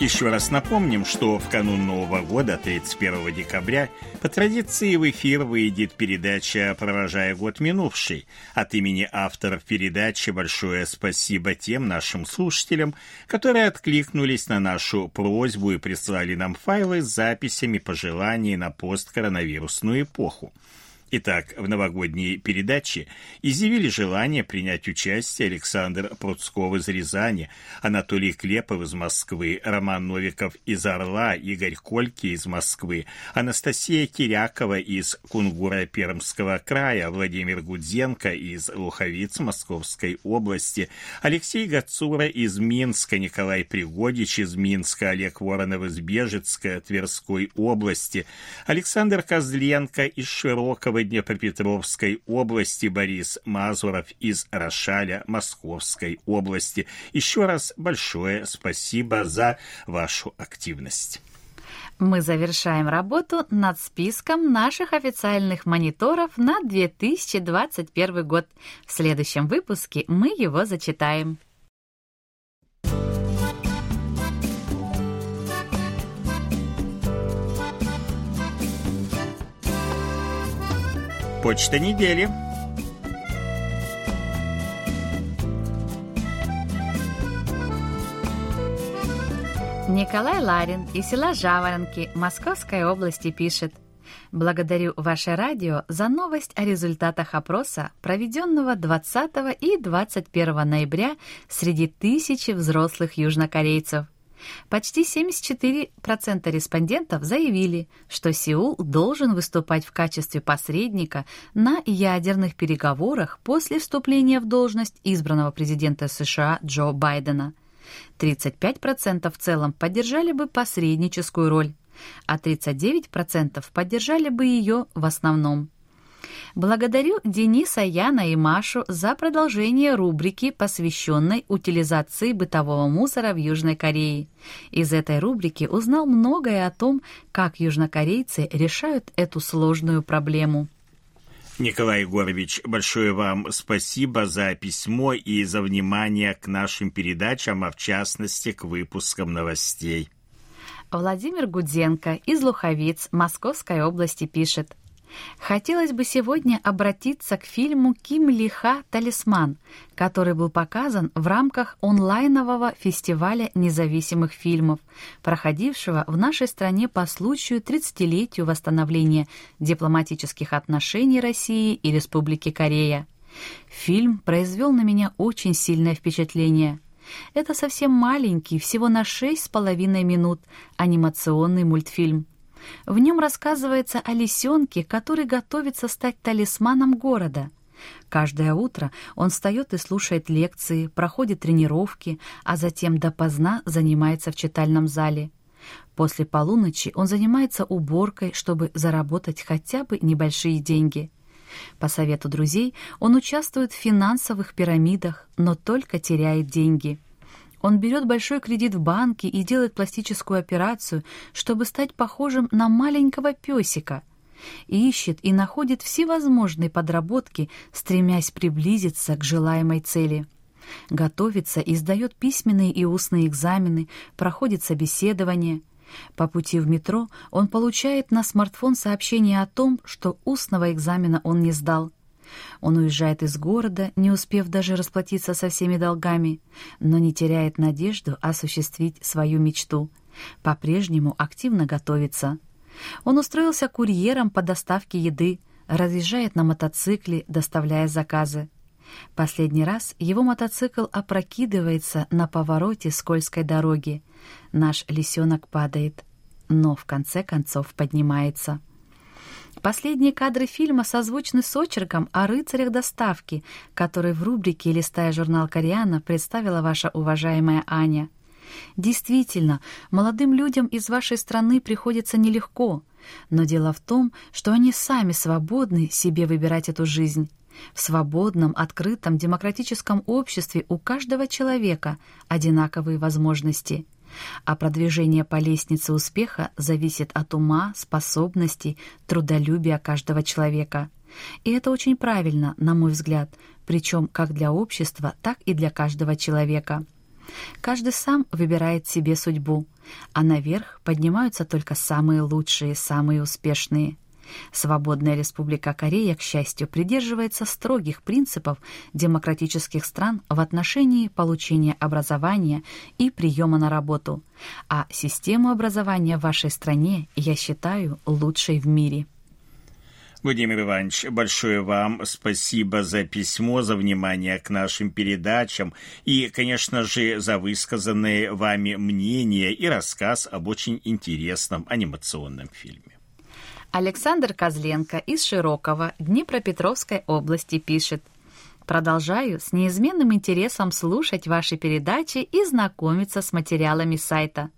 Еще раз напомним, что в канун Нового года, 31 декабря, по традиции в эфир выйдет передача «Провожая год минувший». От имени авторов передачи большое спасибо тем нашим слушателям, которые откликнулись на нашу просьбу и прислали нам файлы с записями пожеланий на посткоронавирусную эпоху. Итак, в новогодней передаче изъявили желание принять участие Александр Пруцков из Рязани, Анатолий Клепов из Москвы, Роман Новиков из Орла, Игорь Кольки из Москвы, Анастасия Кирякова из Кунгура Пермского края, Владимир Гудзенко из Луховиц Московской области, Алексей Гацура из Минска, Николай Пригодич из Минска, Олег Воронов из Бежецка, Тверской области, Александр Козленко из Широкого Днепропетровской области, Борис Мазуров из Рошаля Московской области. Еще раз большое спасибо за вашу активность. Мы завершаем работу над списком наших официальных мониторов на 2021 год. В следующем выпуске мы его зачитаем. Почта недели. Николай Ларин из села Жаворонки Московской области пишет. Благодарю ваше радио за новость о результатах опроса, проведенного 20 и 21 ноября среди тысячи взрослых южнокорейцев – Почти 74% респондентов заявили, что Сеул должен выступать в качестве посредника на ядерных переговорах после вступления в должность избранного президента США Джо Байдена. 35% в целом поддержали бы посредническую роль, а 39% поддержали бы ее в основном. Благодарю Дениса, Яна и Машу за продолжение рубрики, посвященной утилизации бытового мусора в Южной Корее. Из этой рубрики узнал многое о том, как южнокорейцы решают эту сложную проблему. Николай Егорович, большое вам спасибо за письмо и за внимание к нашим передачам, а в частности к выпускам новостей. Владимир Гудзенко из Луховиц Московской области пишет. Хотелось бы сегодня обратиться к фильму Ким Лиха «Талисман», который был показан в рамках онлайнового фестиваля независимых фильмов, проходившего в нашей стране по случаю 30-летию восстановления дипломатических отношений России и Республики Корея. Фильм произвел на меня очень сильное впечатление. Это совсем маленький, всего на шесть с половиной минут, анимационный мультфильм – в нем рассказывается о лисенке, который готовится стать талисманом города. Каждое утро он встает и слушает лекции, проходит тренировки, а затем допоздна занимается в читальном зале. После полуночи он занимается уборкой, чтобы заработать хотя бы небольшие деньги. По совету друзей он участвует в финансовых пирамидах, но только теряет деньги – он берет большой кредит в банке и делает пластическую операцию, чтобы стать похожим на маленького песика. Ищет и находит всевозможные подработки, стремясь приблизиться к желаемой цели. Готовится и сдает письменные и устные экзамены, проходит собеседование. По пути в метро он получает на смартфон сообщение о том, что устного экзамена он не сдал – он уезжает из города, не успев даже расплатиться со всеми долгами, но не теряет надежду осуществить свою мечту. По-прежнему активно готовится. Он устроился курьером по доставке еды, разъезжает на мотоцикле, доставляя заказы. Последний раз его мотоцикл опрокидывается на повороте скользкой дороги. Наш лисенок падает, но в конце концов поднимается. Последние кадры фильма созвучны с очерком о рыцарях доставки, который в рубрике «Листая журнал Кориана» представила ваша уважаемая Аня. Действительно, молодым людям из вашей страны приходится нелегко – Но дело в том, что они сами свободны себе выбирать эту жизнь. В свободном, открытом, демократическом обществе у каждого человека одинаковые возможности. А продвижение по лестнице успеха зависит от ума, способностей, трудолюбия каждого человека. И это очень правильно, на мой взгляд, причем как для общества, так и для каждого человека. Каждый сам выбирает себе судьбу, а наверх поднимаются только самые лучшие, самые успешные – Свободная Республика Корея, к счастью, придерживается строгих принципов демократических стран в отношении получения образования и приема на работу, а систему образования в вашей стране я считаю лучшей в мире. Владимир Иванович, большое вам спасибо за письмо, за внимание к нашим передачам и, конечно же, за высказанные вами мнения и рассказ об очень интересном анимационном фильме. Александр Козленко из Широкого Днепропетровской области пишет. Продолжаю с неизменным интересом слушать ваши передачи и знакомиться с материалами сайта.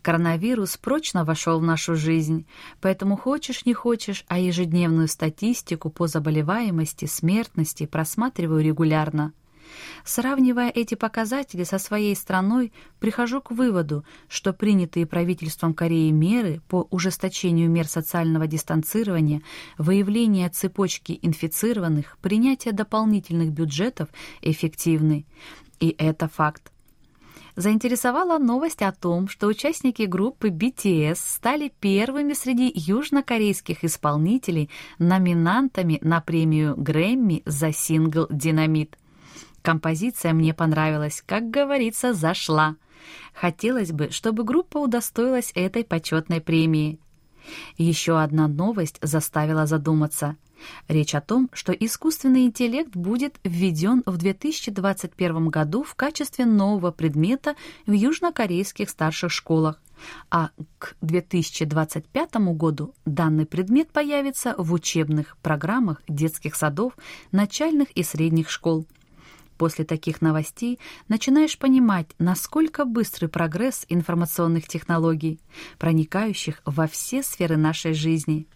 Коронавирус прочно вошел в нашу жизнь, поэтому хочешь не хочешь, а ежедневную статистику по заболеваемости, смертности просматриваю регулярно. Сравнивая эти показатели со своей страной, прихожу к выводу, что принятые правительством Кореи меры по ужесточению мер социального дистанцирования, выявления цепочки инфицированных, принятия дополнительных бюджетов эффективны. И это факт заинтересовала новость о том, что участники группы BTS стали первыми среди южнокорейских исполнителей номинантами на премию Грэмми за сингл «Динамит». Композиция мне понравилась, как говорится, зашла. Хотелось бы, чтобы группа удостоилась этой почетной премии. Еще одна новость заставила задуматься. Речь о том, что искусственный интеллект будет введен в 2021 году в качестве нового предмета в южнокорейских старших школах, а к 2025 году данный предмет появится в учебных программах детских садов, начальных и средних школ. После таких новостей начинаешь понимать, насколько быстрый прогресс информационных технологий, проникающих во все сферы нашей жизни.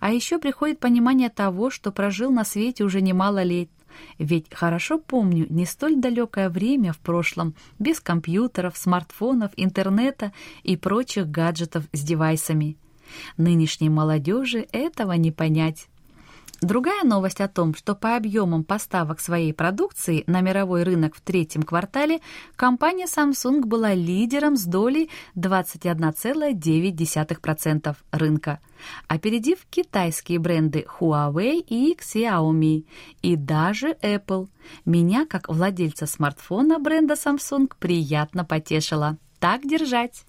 А еще приходит понимание того, что прожил на свете уже немало лет, ведь хорошо помню не столь далекое время в прошлом без компьютеров, смартфонов, интернета и прочих гаджетов с девайсами. Нынешней молодежи этого не понять. Другая новость о том, что по объемам поставок своей продукции на мировой рынок в третьем квартале компания Samsung была лидером с долей 21,9% рынка, опередив китайские бренды Huawei и Xiaomi, и даже Apple. Меня, как владельца смартфона бренда Samsung, приятно потешило. Так держать!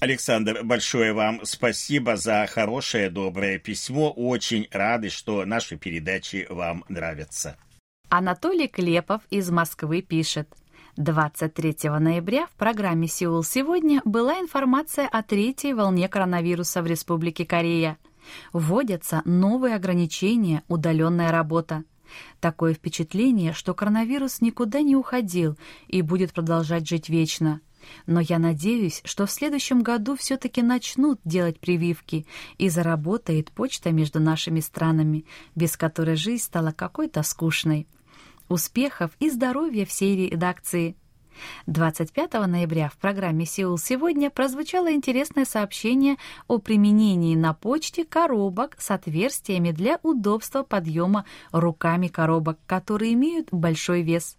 Александр, большое вам спасибо за хорошее, доброе письмо. Очень рады, что наши передачи вам нравятся. Анатолий Клепов из Москвы пишет. 23 ноября в программе «Сеул сегодня» была информация о третьей волне коронавируса в Республике Корея. Вводятся новые ограничения, удаленная работа. Такое впечатление, что коронавирус никуда не уходил и будет продолжать жить вечно – но я надеюсь, что в следующем году все-таки начнут делать прививки и заработает почта между нашими странами, без которой жизнь стала какой-то скучной. Успехов и здоровья всей редакции! 25 ноября в программе «Сеул сегодня» прозвучало интересное сообщение о применении на почте коробок с отверстиями для удобства подъема руками коробок, которые имеют большой вес.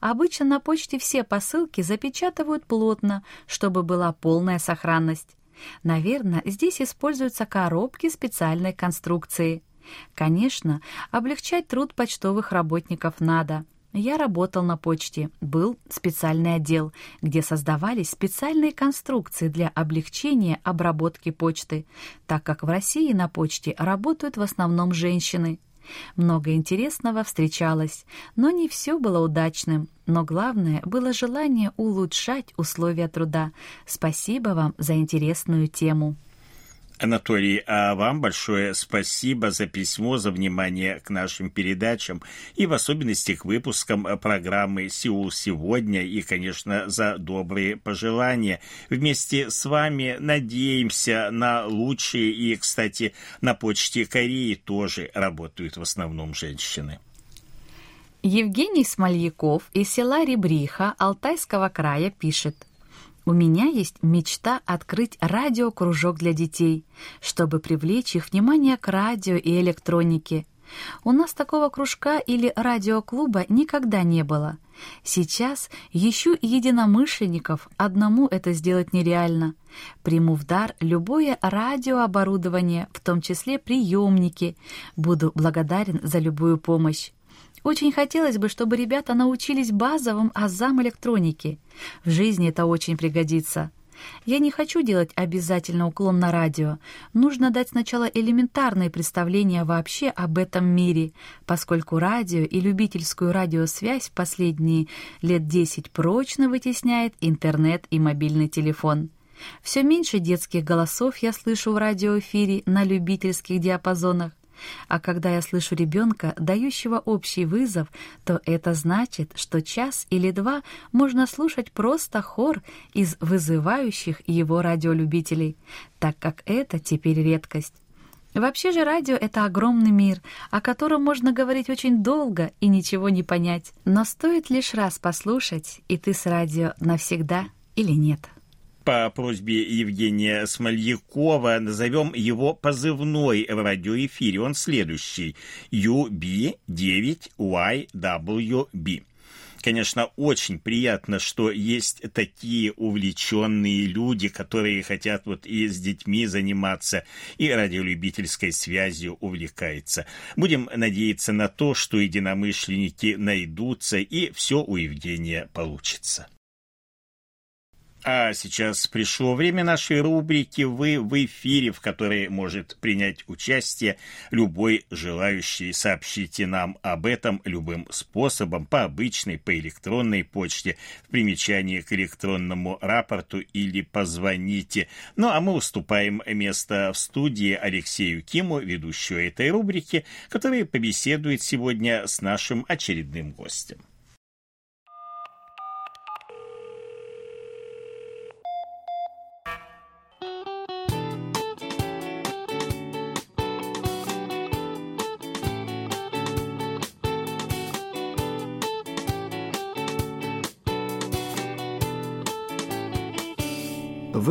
Обычно на почте все посылки запечатывают плотно, чтобы была полная сохранность. Наверное, здесь используются коробки специальной конструкции. Конечно, облегчать труд почтовых работников надо. Я работал на почте, был специальный отдел, где создавались специальные конструкции для облегчения обработки почты, так как в России на почте работают в основном женщины. Много интересного встречалось, но не все было удачным. Но главное было желание улучшать условия труда. Спасибо вам за интересную тему. Анатолий, а вам большое спасибо за письмо, за внимание к нашим передачам и в особенности к выпускам программы «Сеул сегодня» и, конечно, за добрые пожелания. Вместе с вами надеемся на лучшие и, кстати, на почте Кореи тоже работают в основном женщины. Евгений Смольяков из села Ребриха Алтайского края пишет – у меня есть мечта открыть радиокружок для детей, чтобы привлечь их внимание к радио и электронике. У нас такого кружка или радиоклуба никогда не было. Сейчас ищу единомышленников, одному это сделать нереально. Приму в дар любое радиооборудование, в том числе приемники. Буду благодарен за любую помощь. Очень хотелось бы, чтобы ребята научились базовым азам электроники. В жизни это очень пригодится. Я не хочу делать обязательно уклон на радио. Нужно дать сначала элементарные представления вообще об этом мире, поскольку радио и любительскую радиосвязь последние лет 10 прочно вытесняет интернет и мобильный телефон. Все меньше детских голосов я слышу в радиоэфире на любительских диапазонах. А когда я слышу ребенка, дающего общий вызов, то это значит, что час или два можно слушать просто хор из вызывающих его радиолюбителей, так как это теперь редкость. Вообще же радио — это огромный мир, о котором можно говорить очень долго и ничего не понять. Но стоит лишь раз послушать, и ты с радио навсегда или нет по просьбе Евгения Смольякова назовем его позывной в радиоэфире. Он следующий. UB9YWB. Конечно, очень приятно, что есть такие увлеченные люди, которые хотят вот и с детьми заниматься, и радиолюбительской связью увлекаются. Будем надеяться на то, что единомышленники найдутся, и все у Евгения получится. А сейчас пришло время нашей рубрики «Вы в эфире», в которой может принять участие любой желающий. Сообщите нам об этом любым способом, по обычной, по электронной почте, в примечании к электронному рапорту или позвоните. Ну а мы уступаем место в студии Алексею Киму, ведущему этой рубрики, который побеседует сегодня с нашим очередным гостем.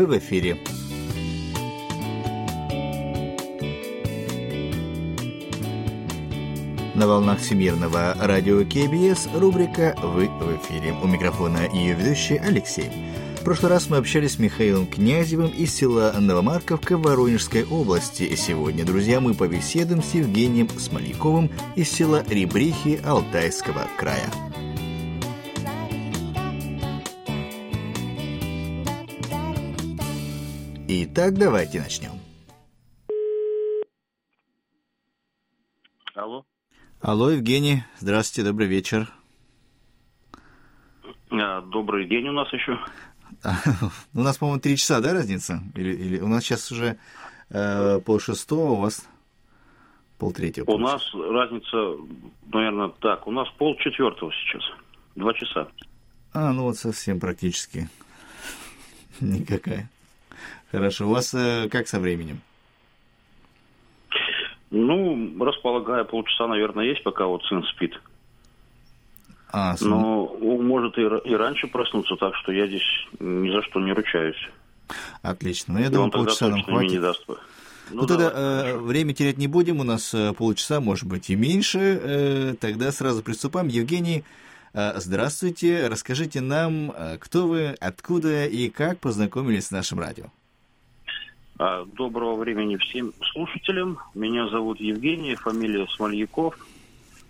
В эфире. На волнах Всемирного радио КБС рубрика «Вы в эфире». У микрофона ее ведущий Алексей. В прошлый раз мы общались с Михаилом Князевым из села Новомарковка Воронежской области. Сегодня, друзья, мы побеседуем с Евгением Смоляковым из села Ребрихи Алтайского края. Итак, давайте начнем. Алло. Алло, Евгений. Здравствуйте, добрый вечер. А, добрый день у нас еще. У нас, по-моему, три часа, да, разница? Или, или у нас сейчас уже э, пол шестого, у вас пол третьего? У нас разница, наверное, так, у нас пол четвертого сейчас, два часа. А, ну вот совсем практически никакая. Хорошо. У вас э, как со временем? Ну, располагая полчаса, наверное, есть, пока вот сын спит. А, сын... Но он может и, и раньше проснуться, так что я здесь ни за что не ручаюсь. Отлично. Ну, я и думаю, полчаса нам хватит. Не даст. Ну, ну тогда э, время терять не будем, у нас э, полчаса, может быть, и меньше. Э, тогда сразу приступаем. Евгений, э, здравствуйте. Расскажите нам, э, кто вы, откуда и как познакомились с нашим радио. А, доброго времени всем слушателям. Меня зовут Евгений, фамилия Смольяков.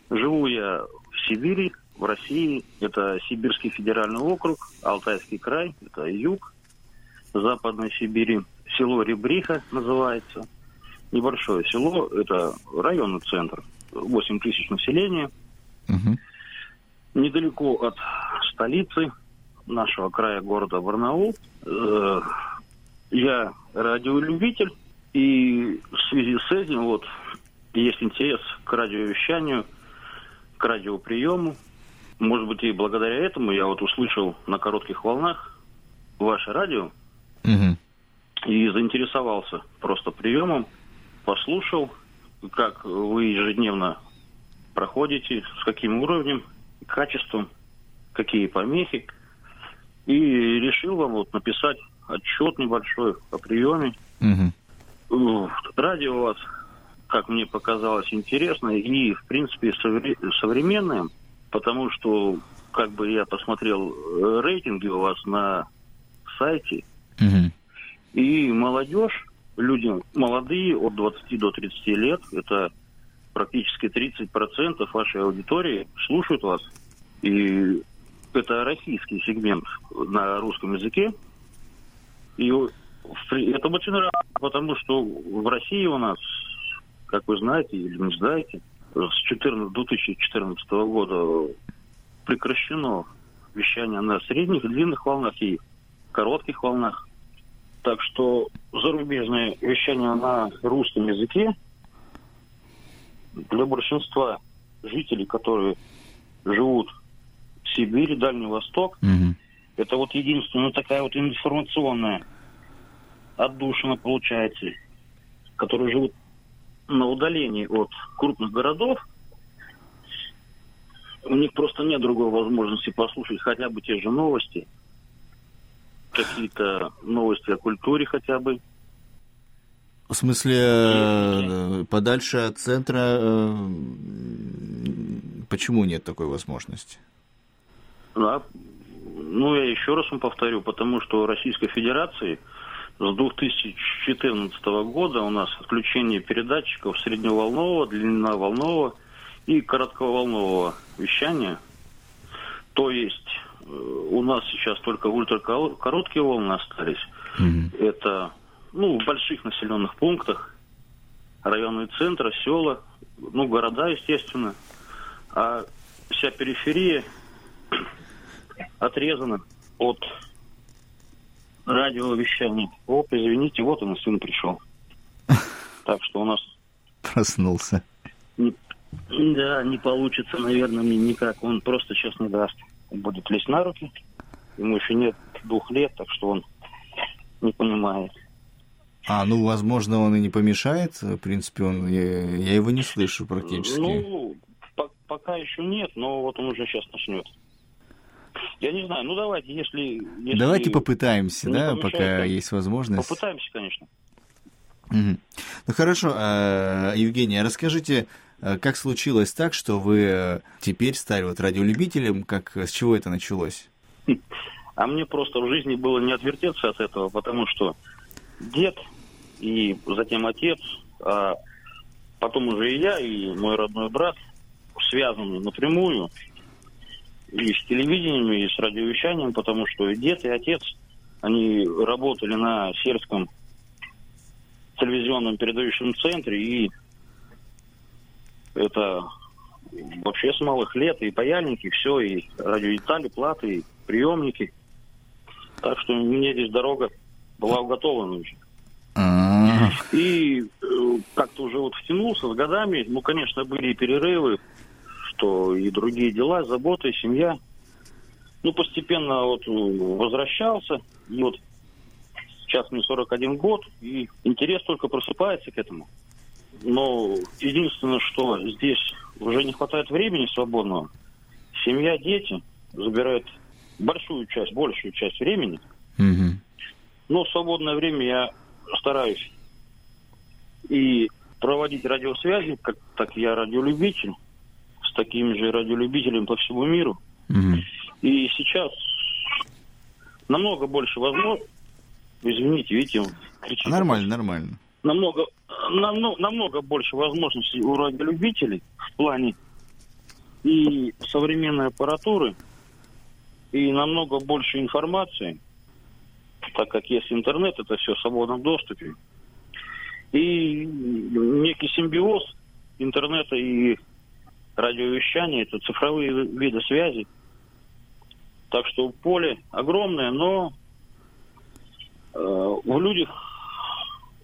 Живу я в Сибири, в России. Это Сибирский федеральный округ, Алтайский край, это юг Западной Сибири. Село Ребриха называется. Небольшое село, это районный центр, 8 тысяч населения. Угу. Недалеко от столицы нашего края, города Барнаул. Э, я радиолюбитель, И в связи с этим вот есть интерес к радиовещанию, к радиоприему. Может быть, и благодаря этому я вот услышал на коротких волнах ваше радио угу. и заинтересовался просто приемом, послушал, как вы ежедневно проходите, с каким уровнем, качеством, какие помехи. И решил вам вот написать отчет небольшой о приеме. Угу. Радио у вас как мне показалось, интересной и, в принципе, современная, потому что, как бы я посмотрел э, рейтинги у вас на сайте, угу. и молодежь, люди молодые, от 20 до 30 лет, это практически 30% вашей аудитории слушают вас. И это российский сегмент на русском языке. И это очень рано, потому что в России у нас как вы знаете или не знаете, с 14, 2014 года прекращено вещание на средних и длинных волнах и коротких волнах. Так что зарубежное вещание на русском языке для большинства жителей, которые живут в Сибири, Дальний Восток, угу. Это вот единственная такая вот информационная отдушина получается, которые живут на удалении от крупных городов, у них просто нет другой возможности послушать хотя бы те же новости, какие-то новости о культуре хотя бы. В смысле, э, подальше от центра, э, почему нет такой возможности? Да, ну, я еще раз вам повторю, потому что Российской Федерации – с 2014 года у нас отключение передатчиков средневолнового, длинноволнового и коротковолнового вещания. То есть э, у нас сейчас только ультракороткие волны остались. Mm-hmm. Это ну, в больших населенных пунктах, районные центры, села, ну, города, естественно. А вся периферия отрезана от радиовещание. Оп, извините, вот он, сын пришел. Так что у нас... Проснулся. Не, да, не получится, наверное, мне никак. Он просто сейчас не даст. Он будет лезть на руки. Ему еще нет двух лет, так что он не понимает. А, ну, возможно, он и не помешает. В принципе, он, я, я его не слышу практически. Ну, по пока еще нет, но вот он уже сейчас начнет. Я не знаю, ну давайте, если... если давайте попытаемся, да, помешает, пока конечно. есть возможность. Попытаемся, конечно. Угу. Ну хорошо, а, Евгений, а расскажите, а, как случилось так, что вы э, теперь стали вот радиолюбителем, как, с чего это началось? А мне просто в жизни было не отвертеться от этого, потому что дед и затем отец, а потом уже и я, и мой родной брат связаны напрямую и с телевидением, и с радиовещанием, потому что и дед, и отец, они работали на сельском телевизионном передающем центре, и это вообще с малых лет, и паяльники, все, и радиоитали, платы, и приемники. Так что мне здесь дорога была уготована уже. И э, как-то уже вот втянулся с годами. Ну, конечно, были и перерывы, что и другие дела, заботы, семья. Ну, постепенно вот возвращался, и вот сейчас мне 41 год, и интерес только просыпается к этому. Но единственное, что здесь уже не хватает времени свободного. Семья, дети забирают большую часть, большую часть времени. Угу. Но в свободное время я стараюсь и проводить радиосвязи, как так я радиолюбитель, такими же радиолюбителями по всему миру. Угу. И сейчас намного больше возможностей. Извините, видите, он кричит. Нормально, нормально. Намного, намного, намного больше возможностей у радиолюбителей в плане и современной аппаратуры, и намного больше информации, так как есть интернет, это все в свободном доступе. И некий симбиоз интернета и радиовещание, это цифровые виды связи. Так что поле огромное, но э, в людях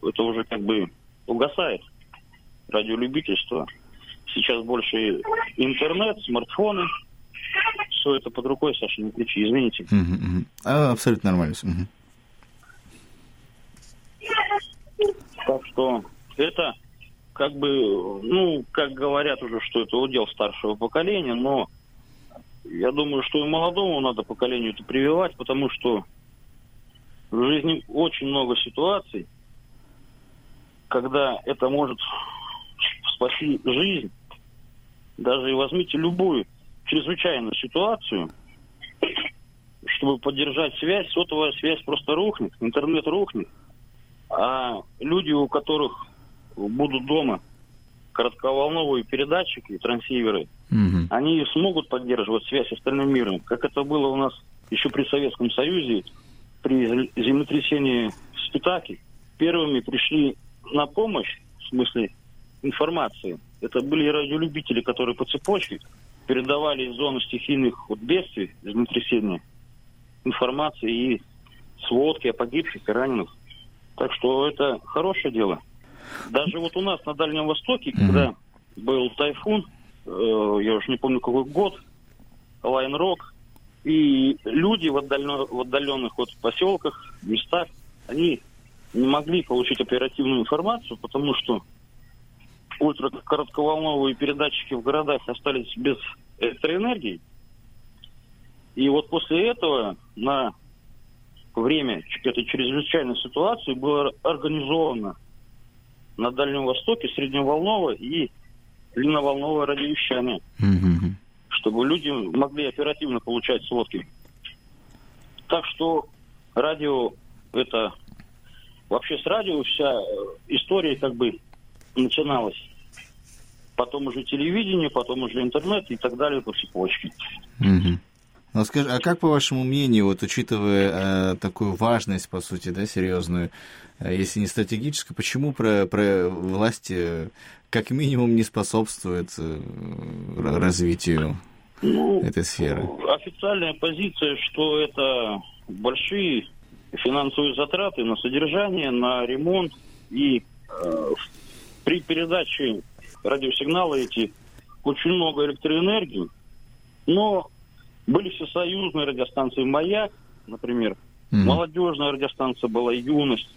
это уже как бы угасает, радиолюбительство. Сейчас больше интернет, смартфоны, все это под рукой, Саша, не кричи, извините. Угу, угу. А, абсолютно нормально. Угу. Так что это как бы, ну, как говорят уже, что это удел старшего поколения, но я думаю, что и молодому надо поколению это прививать, потому что в жизни очень много ситуаций, когда это может спасти жизнь. Даже и возьмите любую чрезвычайную ситуацию, чтобы поддержать связь, сотовая связь просто рухнет, интернет рухнет. А люди, у которых будут дома коротковолновые передатчики, трансиверы, угу. они смогут поддерживать связь с остальным миром, как это было у нас еще при Советском Союзе, при землетрясении в Спитаке. Первыми пришли на помощь, в смысле информации, это были радиолюбители, которые по цепочке передавали из зоны стихийных вот, бедствий, землетрясения, информации и сводки о погибших и раненых. Так что это хорошее дело. Даже вот у нас на Дальнем Востоке, когда был тайфун, э, я уже не помню какой год, Лайонрок, и люди в, отдаленно, в отдаленных вот поселках, местах, они не могли получить оперативную информацию, потому что ультракоротковолновые передатчики в городах остались без электроэнергии. И вот после этого на время этой чрезвычайной ситуации было организовано на Дальнем Востоке средневолновое и длинноволновое радиовещание, mm-hmm. чтобы люди могли оперативно получать сводки. Так что радио это вообще с радио вся э, история как бы начиналась. Потом уже телевидение, потом уже интернет и так далее по цепочке. Mm-hmm. Ну, скажи, а как, по вашему мнению, вот учитывая э, такую важность, по сути, да, серьезную, э, если не стратегическую, почему про, про власти э, как минимум не способствует э, развитию ну, этой сферы? Официальная позиция, что это большие финансовые затраты на содержание, на ремонт и э, при передаче радиосигнала эти очень много электроэнергии, но были всесоюзные радиостанции «Маяк», например. Mm-hmm. Молодежная радиостанция была «Юность».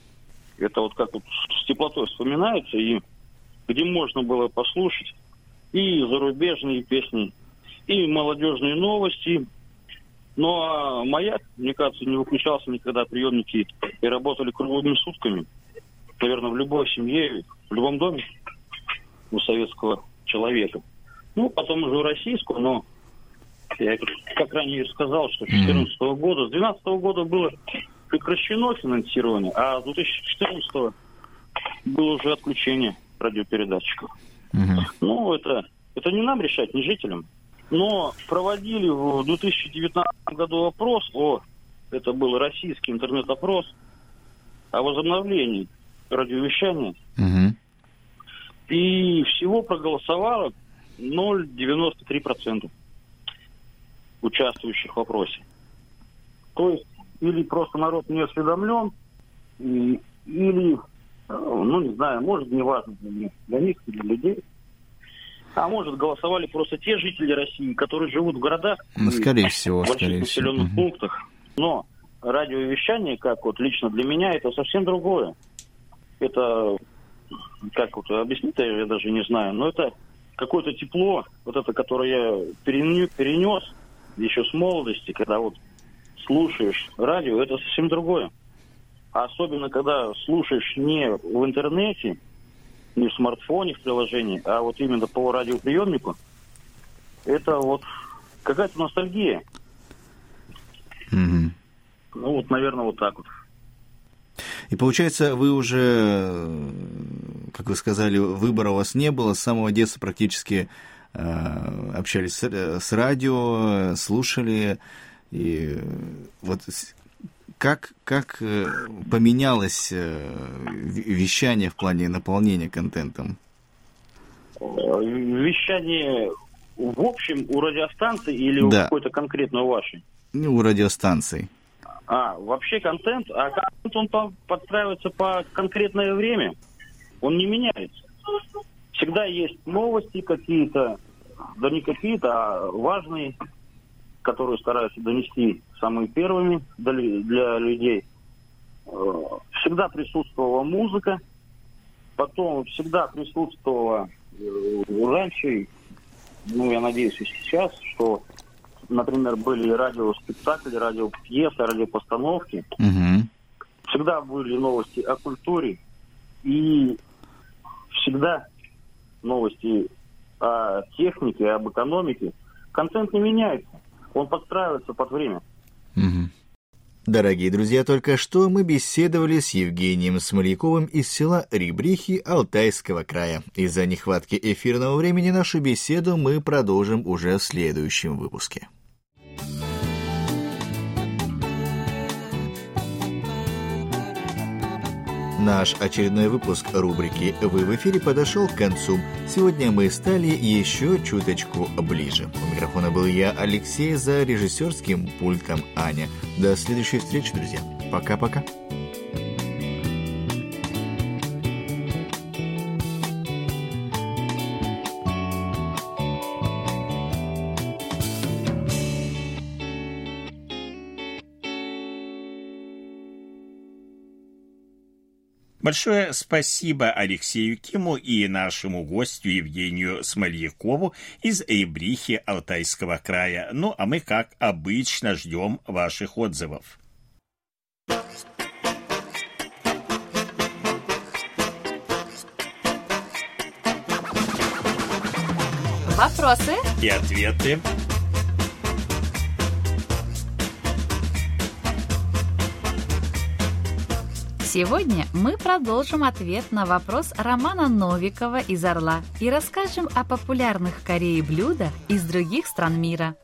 Это вот как вот с теплотой вспоминается, и где можно было послушать и зарубежные песни, и молодежные новости. Ну а «Маяк», мне кажется, не выключался никогда приемники и работали круглыми сутками. Наверное, в любой семье, в любом доме у советского человека. Ну, потом уже у российского, но я как ранее сказал, что с 2014 -го года, с 2012 -го года было прекращено финансирование, а с 2014 было уже отключение радиопередатчиков. Mm-hmm. Ну, это, это не нам решать, не жителям. Но проводили в 2019 году опрос о, это был российский интернет-опрос, о возобновлении радиовещания. Mm-hmm. И всего проголосовало 0,93% участвующих в вопросе. То есть или просто народ не осведомлен, или, э, ну не знаю, может не важно для них, для них, для людей. А может, голосовали просто те жители России, которые живут в городах. Ну, скорее всего, в больших скорее населенных всего. пунктах. Но радиовещание, как вот лично для меня, это совсем другое. Это, как вот объяснить, я даже не знаю, но это какое-то тепло, вот это, которое я перенес еще с молодости, когда вот слушаешь радио, это совсем другое. А особенно, когда слушаешь не в интернете, не в смартфоне, в приложении, а вот именно по радиоприемнику, это вот какая-то ностальгия. Угу. Ну вот, наверное, вот так вот. И получается, вы уже, как вы сказали, выбора у вас не было, с самого детства практически Э, общались с радио, слушали. И вот как, как э, поменялось э, вещание в плане наполнения контентом? Вещание в общем у радиостанции или да. у какой-то конкретно вашей? Ну, у радиостанций. А, вообще контент, а контент он по, подстраивается по конкретное время. Он не меняется. Всегда есть новости какие-то, да не какие-то, а важные, которые стараются донести самыми первыми для, людей. Э, всегда присутствовала музыка, потом всегда присутствовала э, раньше, ну, я надеюсь, и сейчас, что например, были радиоспектакли, радиопьесы, радиопостановки. Угу. Всегда были новости о культуре и всегда новости о технике, об экономике. Контент не меняется, он подстраивается под время. Угу. Дорогие друзья, только что мы беседовали с Евгением Смольяковым из села Ребрихи Алтайского края. Из-за нехватки эфирного времени нашу беседу мы продолжим уже в следующем выпуске. Наш очередной выпуск рубрики «Вы в эфире» подошел к концу. Сегодня мы стали еще чуточку ближе. У микрофона был я, Алексей, за режиссерским пультом Аня. До следующей встречи, друзья. Пока-пока. Большое спасибо Алексею Киму и нашему гостю Евгению Смольякову из Эйбрихи Алтайского края. Ну, а мы, как обычно, ждем ваших отзывов. Вопросы и ответы. Сегодня мы продолжим ответ на вопрос Романа Новикова из «Орла» и расскажем о популярных в Корее блюдах из других стран мира.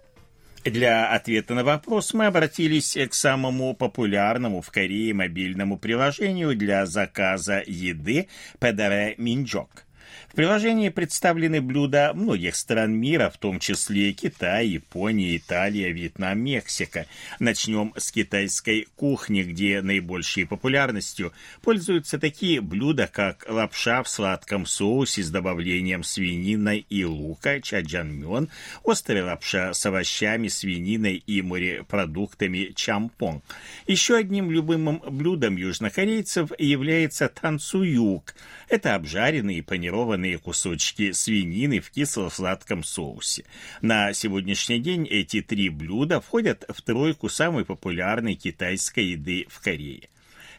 Для ответа на вопрос мы обратились к самому популярному в Корее мобильному приложению для заказа еды Педаре Минджок – в приложении представлены блюда многих стран мира, в том числе Китай, Япония, Италия, Вьетнам, Мексика. Начнем с китайской кухни, где наибольшей популярностью пользуются такие блюда, как лапша в сладком соусе с добавлением свинины и лука, чаджанмён, острая лапша с овощами, свининой и морепродуктами чампон. Еще одним любимым блюдом южнокорейцев является танцуюк. Это обжаренные панированные нарезанные кусочки свинины в кисло-сладком соусе. На сегодняшний день эти три блюда входят в тройку самой популярной китайской еды в Корее.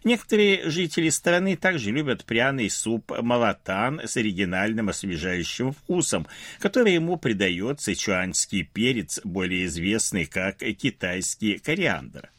Некоторые жители страны также любят пряный суп малатан с оригинальным освежающим вкусом, который ему придает сычуанский перец, более известный как китайский кориандр.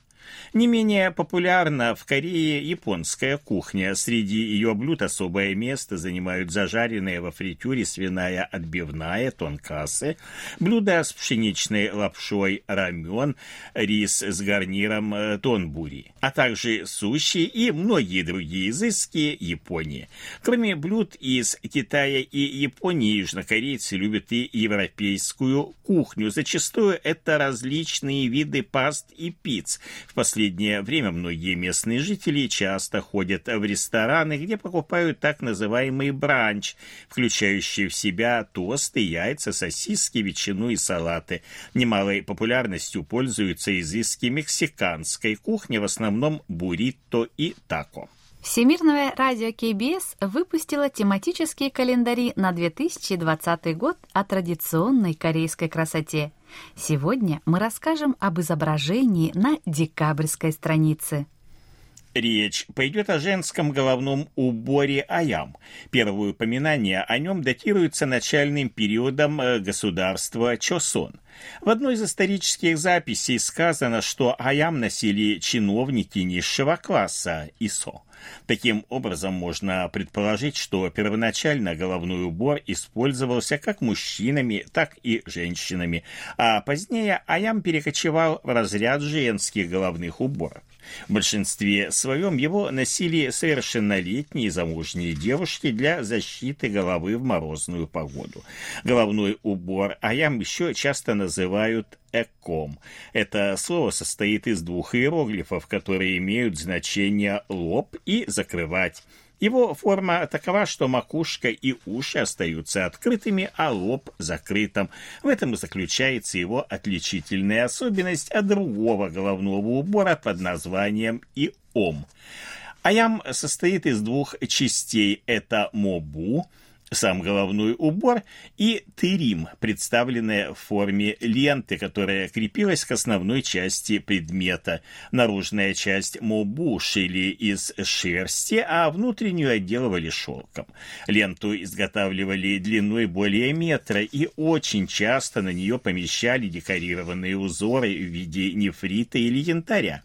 Не менее популярна в Корее японская кухня. Среди ее блюд особое место занимают зажаренная во фритюре свиная отбивная, тонкасы, блюда с пшеничной лапшой рамен, рис с гарниром э, тонбури, а также суши и многие другие изыски Японии. Кроме блюд из Китая и Японии, южнокорейцы любят и европейскую кухню. Зачастую это различные виды паст и пиц. В последнее время многие местные жители часто ходят в рестораны, где покупают так называемый бранч, включающий в себя тосты, яйца, сосиски, ветчину и салаты. Немалой популярностью пользуются изыски мексиканской кухни, в основном буррито и тако. Всемирное радио КБС выпустило тематические календари на 2020 год о традиционной корейской красоте – Сегодня мы расскажем об изображении на декабрьской странице. Речь пойдет о женском головном уборе Аям. Первое упоминание о нем датируется начальным периодом э, государства Чосон. В одной из исторических записей сказано, что Аям носили чиновники низшего класса ИСО. Таким образом, можно предположить, что первоначально головной убор использовался как мужчинами, так и женщинами, а позднее Аям перекочевал в разряд женских головных уборов. В большинстве своем его носили совершеннолетние замужние девушки для защиты головы в морозную погоду. Головной убор аям еще часто называют эком. Это слово состоит из двух иероглифов, которые имеют значение «лоб» и «закрывать». Его форма такова, что макушка и уши остаются открытыми, а лоб закрытым. В этом и заключается его отличительная особенность от другого головного убора под названием иом. Аям состоит из двух частей. Это мобу – сам головной убор, и тырим, представленная в форме ленты, которая крепилась к основной части предмета. Наружная часть мобу шили из шерсти, а внутреннюю отделывали шелком. Ленту изготавливали длиной более метра, и очень часто на нее помещали декорированные узоры в виде нефрита или янтаря.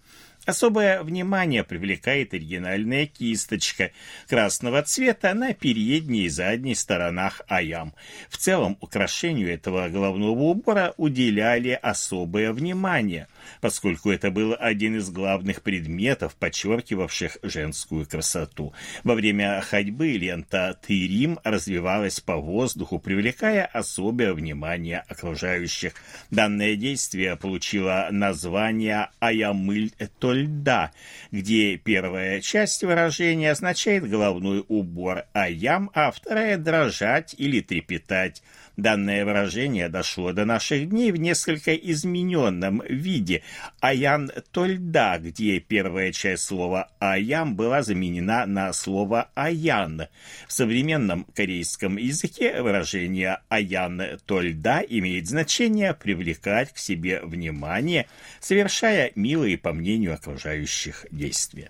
Особое внимание привлекает оригинальная кисточка красного цвета на передней и задней сторонах аям. В целом украшению этого головного убора уделяли особое внимание поскольку это был один из главных предметов, подчеркивавших женскую красоту. Во время ходьбы лента Тырим развивалась по воздуху, привлекая особое внимание окружающих. Данное действие получило название «Аямыль Тольда», где первая часть выражения означает головной убор «аям», а вторая «дрожать» или «трепетать». Данное выражение дошло до наших дней в несколько измененном виде «аян тольда», где первая часть слова «аям» была заменена на слово «аян». В современном корейском языке выражение «аян тольда» имеет значение привлекать к себе внимание, совершая милые, по мнению окружающих, действия.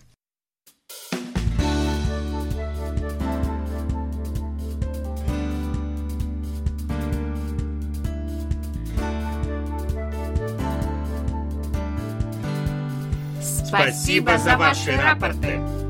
Спасибо за ваши рапорты.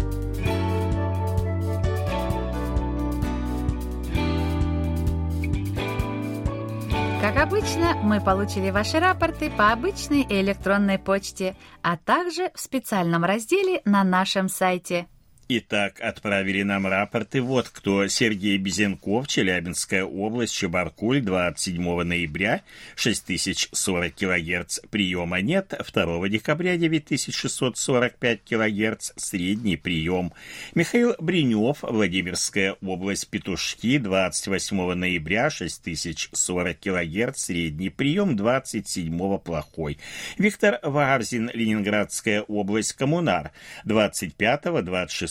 Как обычно, мы получили ваши рапорты по обычной электронной почте, а также в специальном разделе на нашем сайте – Итак, отправили нам рапорты вот кто. Сергей Безенков, Челябинская область, Чебаркуль, 27 ноября, 6040 кГц приема нет, 2 декабря 9645 кГц средний прием. Михаил Бринев, Владимирская область, Петушки, 28 ноября, 6040 кГц средний прием, 27 плохой. Виктор Варзин, Ленинградская область, Коммунар, 25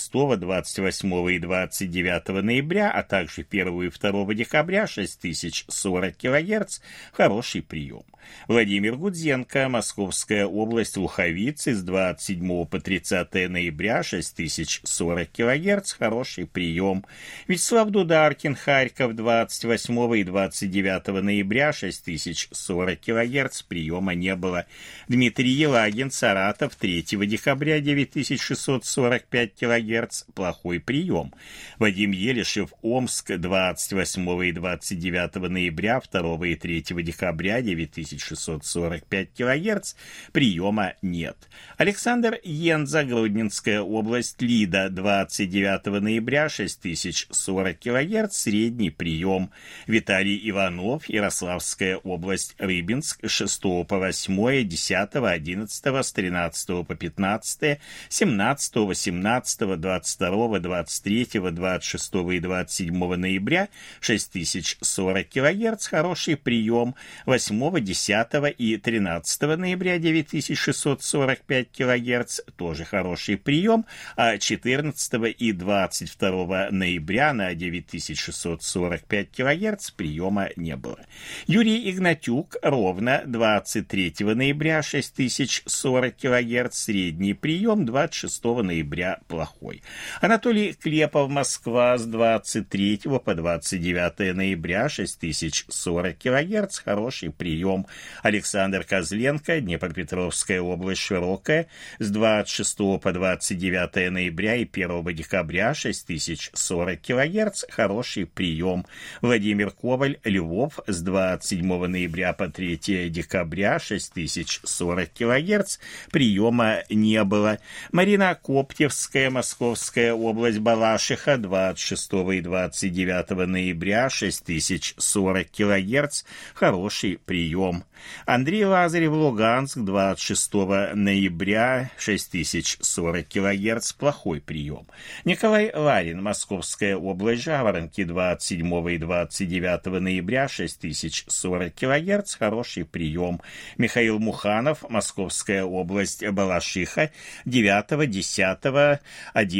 26 28 и 29 ноября, а также 1 и 2 декабря 6040 кГц хороший прием. Владимир Гудзенко, Московская область, Луховицы с 27 по 30 ноября 6040 кГц, хороший прием. Вячеслав Дударкин, Харьков, 28 и 29 ноября 6040 кГц, приема не было. Дмитрий Елагин, Саратов, 3 декабря 9645 кГц, плохой прием. Вадим Елишев, Омск, 28 и 29 ноября, 2 и 3 декабря 9000 1645 кГц, приема нет. Александр Йенза, Гродненская область, Лида, 29 ноября, 6040 кГц, средний прием. Виталий Иванов, Ярославская область, Рыбинск, 6 по 8, 10, 11, с 13 по 15, 17, 18, 22, 23, 26 и 27 ноября, 6040 кГц, хороший прием. 8, 10, 10 и 13 ноября 9645 кГц, тоже хороший прием, а 14 и 22 ноября на 9645 кГц приема не было. Юрий Игнатюк ровно 23 ноября 6040 кГц, средний прием, 26 ноября плохой. Москвой. Анатолий Клепов, Москва, с 23 по 29 ноября, 6040 кГц, хороший прием. Александр Козленко, Днепропетровская область, широкая, с 26 по 29 ноября и 1 декабря, 6040 кГц, хороший прием. Владимир Коваль, Львов, с 27 ноября по 3 декабря, 6040 кГц, приема не было. Марина Коптевская, Московская область, Балашиха, 26 и 29 ноября, 6040 кГц, хороший прием. Андрей Лазарев, Луганск, 26 ноября, 6040 кГц, плохой прием. Николай Ларин, Московская область, Жаворонки, 27 и 29 ноября, 6040 кГц, хороший прием. Михаил Муханов, Московская область, Балашиха, 9, 10, 11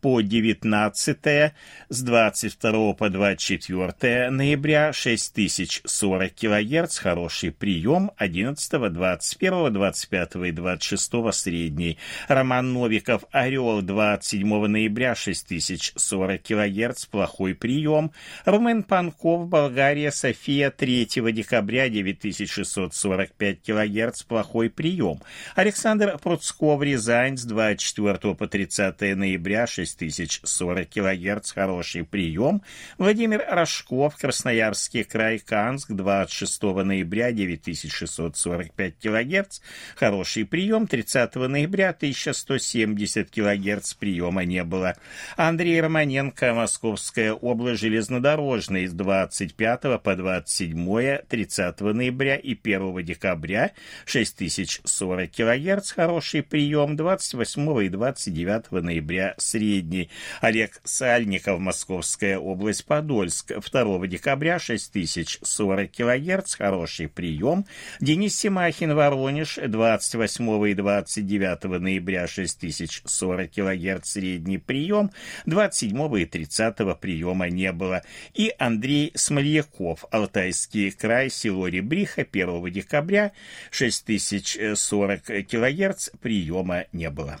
по 19, с 22 по 24 ноября, 6040 кГц, хороший прием, 11, 21, 25 и 26 средний. Роман Новиков, Орел, 27 ноября, 6040 кГц, плохой прием. Румен Панков, Болгария, София, 3 декабря, 9645 кГц, плохой прием. Александр Пруцков, Рязань, с 24 по 30 ноября, 6040 кГц, хороший прием. Владимир Рожков, Красноярский край, Канск, 26 ноября, 9645 кГц, хороший прием. 30 ноября, 1170 кГц, приема не было. Андрей Романенко, Московская область, железнодорожный, с 25 по 27, 30 ноября и 1 декабря, 6040 кГц, хороший прием, 28 и 29 ноября, средний. Олег Сальников, Московская область, Подольск, 2 декабря, 6040 кГц, хороший прием. Денис Семахин, Воронеж, 28 и 29 ноября, 6040 кГц, средний прием, 27 и 30 приема не было. И Андрей Смольяков, Алтайский край, село Ребриха, 1 декабря, 6040 кГц, приема не было.